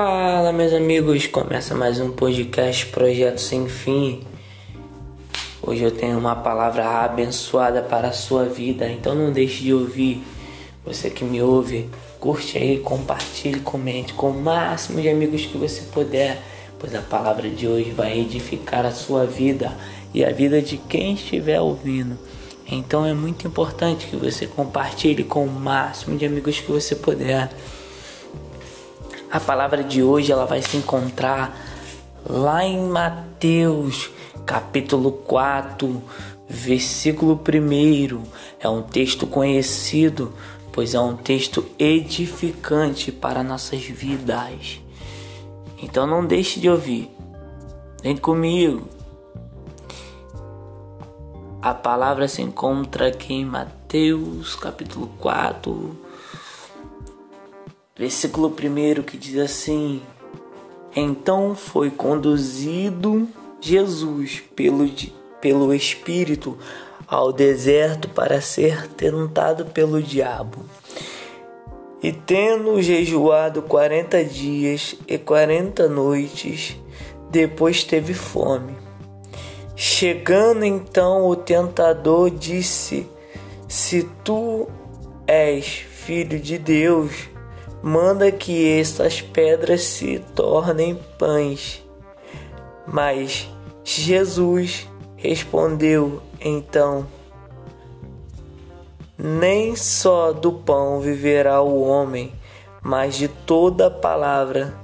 Fala, meus amigos, começa mais um podcast Projeto Sem Fim. Hoje eu tenho uma palavra abençoada para a sua vida, então não deixe de ouvir. Você que me ouve, curte aí, compartilhe, comente com o máximo de amigos que você puder, pois a palavra de hoje vai edificar a sua vida e a vida de quem estiver ouvindo. Então é muito importante que você compartilhe com o máximo de amigos que você puder. A palavra de hoje ela vai se encontrar lá em Mateus, capítulo 4, versículo 1. É um texto conhecido, pois é um texto edificante para nossas vidas. Então não deixe de ouvir. Vem comigo. A palavra se encontra aqui em Mateus, capítulo 4, Versículo 1 que diz assim: Então foi conduzido Jesus pelo, pelo Espírito ao deserto para ser tentado pelo diabo. E tendo jejuado quarenta dias e quarenta noites, depois teve fome. Chegando então o tentador disse: Se tu és filho de Deus, manda que estas pedras se tornem pães. Mas Jesus respondeu então: Nem só do pão viverá o homem, mas de toda palavra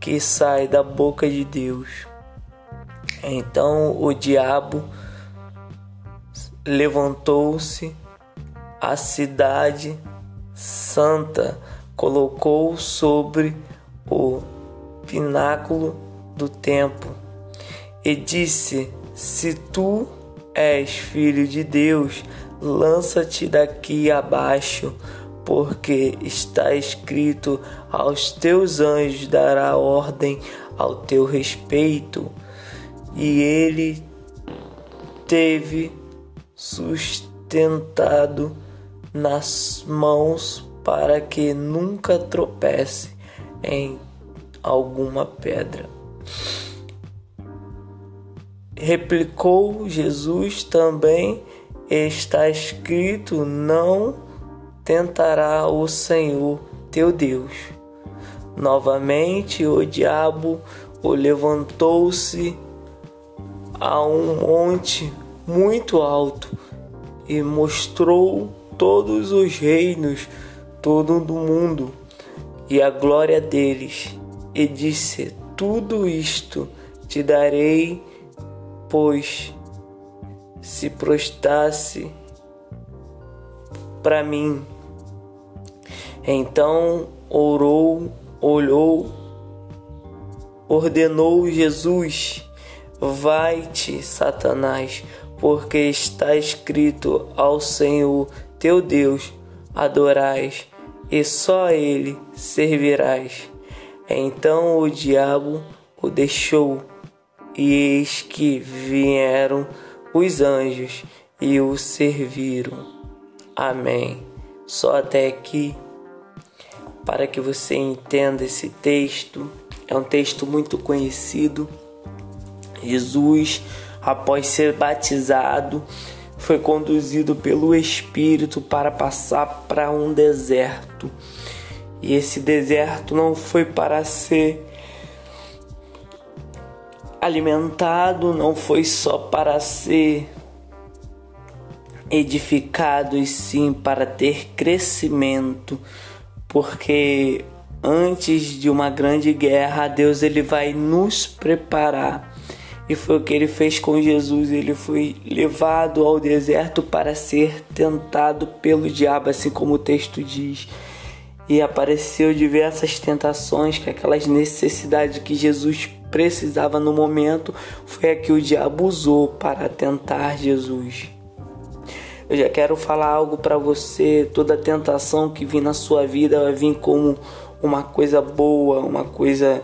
que sai da boca de Deus. Então o diabo levantou-se, a cidade santa colocou sobre o pináculo do templo e disse: Se tu és filho de Deus, lança-te daqui abaixo, porque está escrito: aos teus anjos dará ordem ao teu respeito. E ele teve sustentado nas mãos para que nunca tropece em alguma pedra. Replicou Jesus também: Está escrito: Não tentará o Senhor teu Deus. Novamente o diabo o levantou-se a um monte muito alto e mostrou todos os reinos todo do mundo e a glória deles, e disse: Tudo isto te darei, pois se prostasse para mim. Então orou, olhou, ordenou Jesus: Vai-te, Satanás, porque está escrito ao Senhor teu Deus adorais e só a ele servirás. Então o diabo o deixou, e eis que vieram os anjos e o serviram. Amém. Só até aqui, para que você entenda esse texto, é um texto muito conhecido. Jesus, após ser batizado, foi conduzido pelo Espírito para passar para um deserto. E esse deserto não foi para ser alimentado, não foi só para ser edificado, e sim para ter crescimento, porque antes de uma grande guerra, Deus ele vai nos preparar e foi o que ele fez com Jesus. Ele foi levado ao deserto para ser tentado pelo diabo, assim como o texto diz. E apareceu diversas tentações, que aquelas necessidades que Jesus precisava no momento, foi a que o diabo usou para tentar Jesus. Eu já quero falar algo para você. Toda tentação que vir na sua vida vai vir como uma coisa boa, uma coisa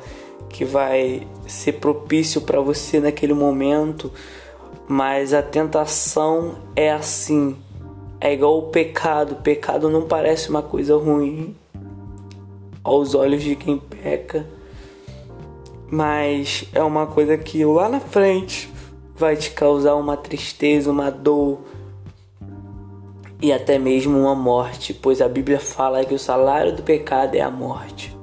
que vai ser propício para você naquele momento, mas a tentação é assim. É igual o pecado. Pecado não parece uma coisa ruim aos olhos de quem peca, mas é uma coisa que lá na frente vai te causar uma tristeza, uma dor e até mesmo uma morte, pois a Bíblia fala que o salário do pecado é a morte.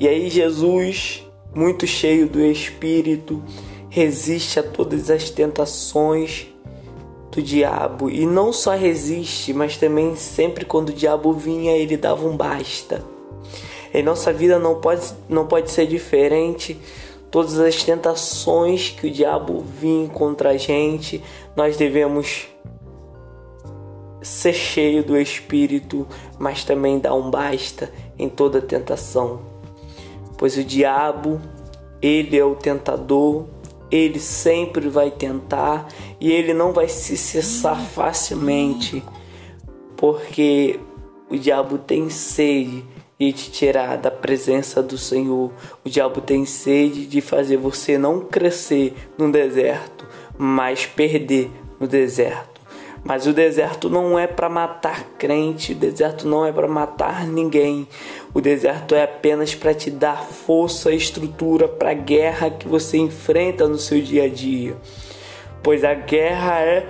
E aí Jesus, muito cheio do Espírito, resiste a todas as tentações do diabo e não só resiste, mas também sempre quando o diabo vinha, ele dava um basta. Em nossa vida não pode, não pode ser diferente. Todas as tentações que o diabo vinha contra a gente, nós devemos ser cheio do Espírito, mas também dar um basta em toda tentação. Pois o diabo, ele é o tentador, ele sempre vai tentar e ele não vai se cessar facilmente, porque o diabo tem sede de te tirar da presença do Senhor. O diabo tem sede de fazer você não crescer no deserto, mas perder no deserto. Mas o deserto não é para matar crente, o deserto não é para matar ninguém. O deserto é apenas para te dar força e estrutura para a guerra que você enfrenta no seu dia a dia. Pois a guerra é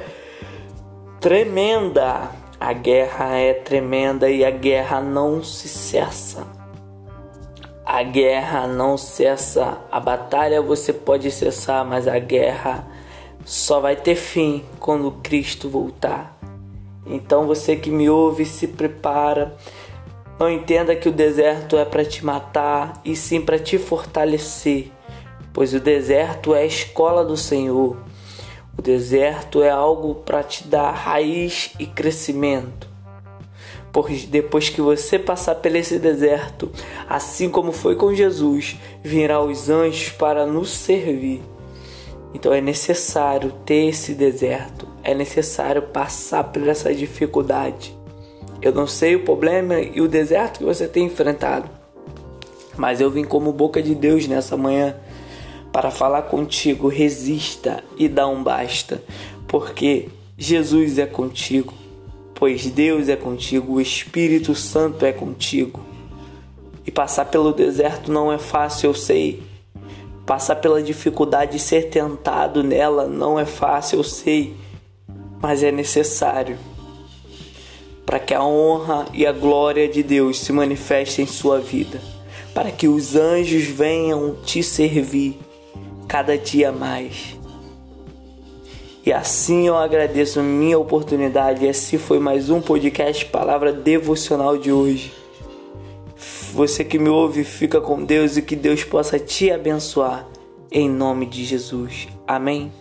tremenda. A guerra é tremenda e a guerra não se cessa. A guerra não cessa. A batalha você pode cessar, mas a guerra só vai ter fim quando Cristo voltar. Então você que me ouve, se prepara. Não entenda que o deserto é para te matar e sim para te fortalecer, pois o deserto é a escola do Senhor. O deserto é algo para te dar raiz e crescimento. Pois depois que você passar por esse deserto, assim como foi com Jesus, virá os anjos para nos servir. Então é necessário ter esse deserto, é necessário passar por essa dificuldade. Eu não sei o problema e o deserto que você tem enfrentado, mas eu vim como boca de Deus nessa manhã para falar contigo. Resista e dá um basta, porque Jesus é contigo, pois Deus é contigo, o Espírito Santo é contigo. E passar pelo deserto não é fácil, eu sei Passar pela dificuldade de ser tentado nela não é fácil, eu sei, mas é necessário para que a honra e a glória de Deus se manifestem em sua vida, para que os anjos venham te servir cada dia mais. E assim eu agradeço minha oportunidade. Esse foi mais um podcast Palavra Devocional de hoje. Você que me ouve, fica com Deus e que Deus possa te abençoar. Em nome de Jesus. Amém.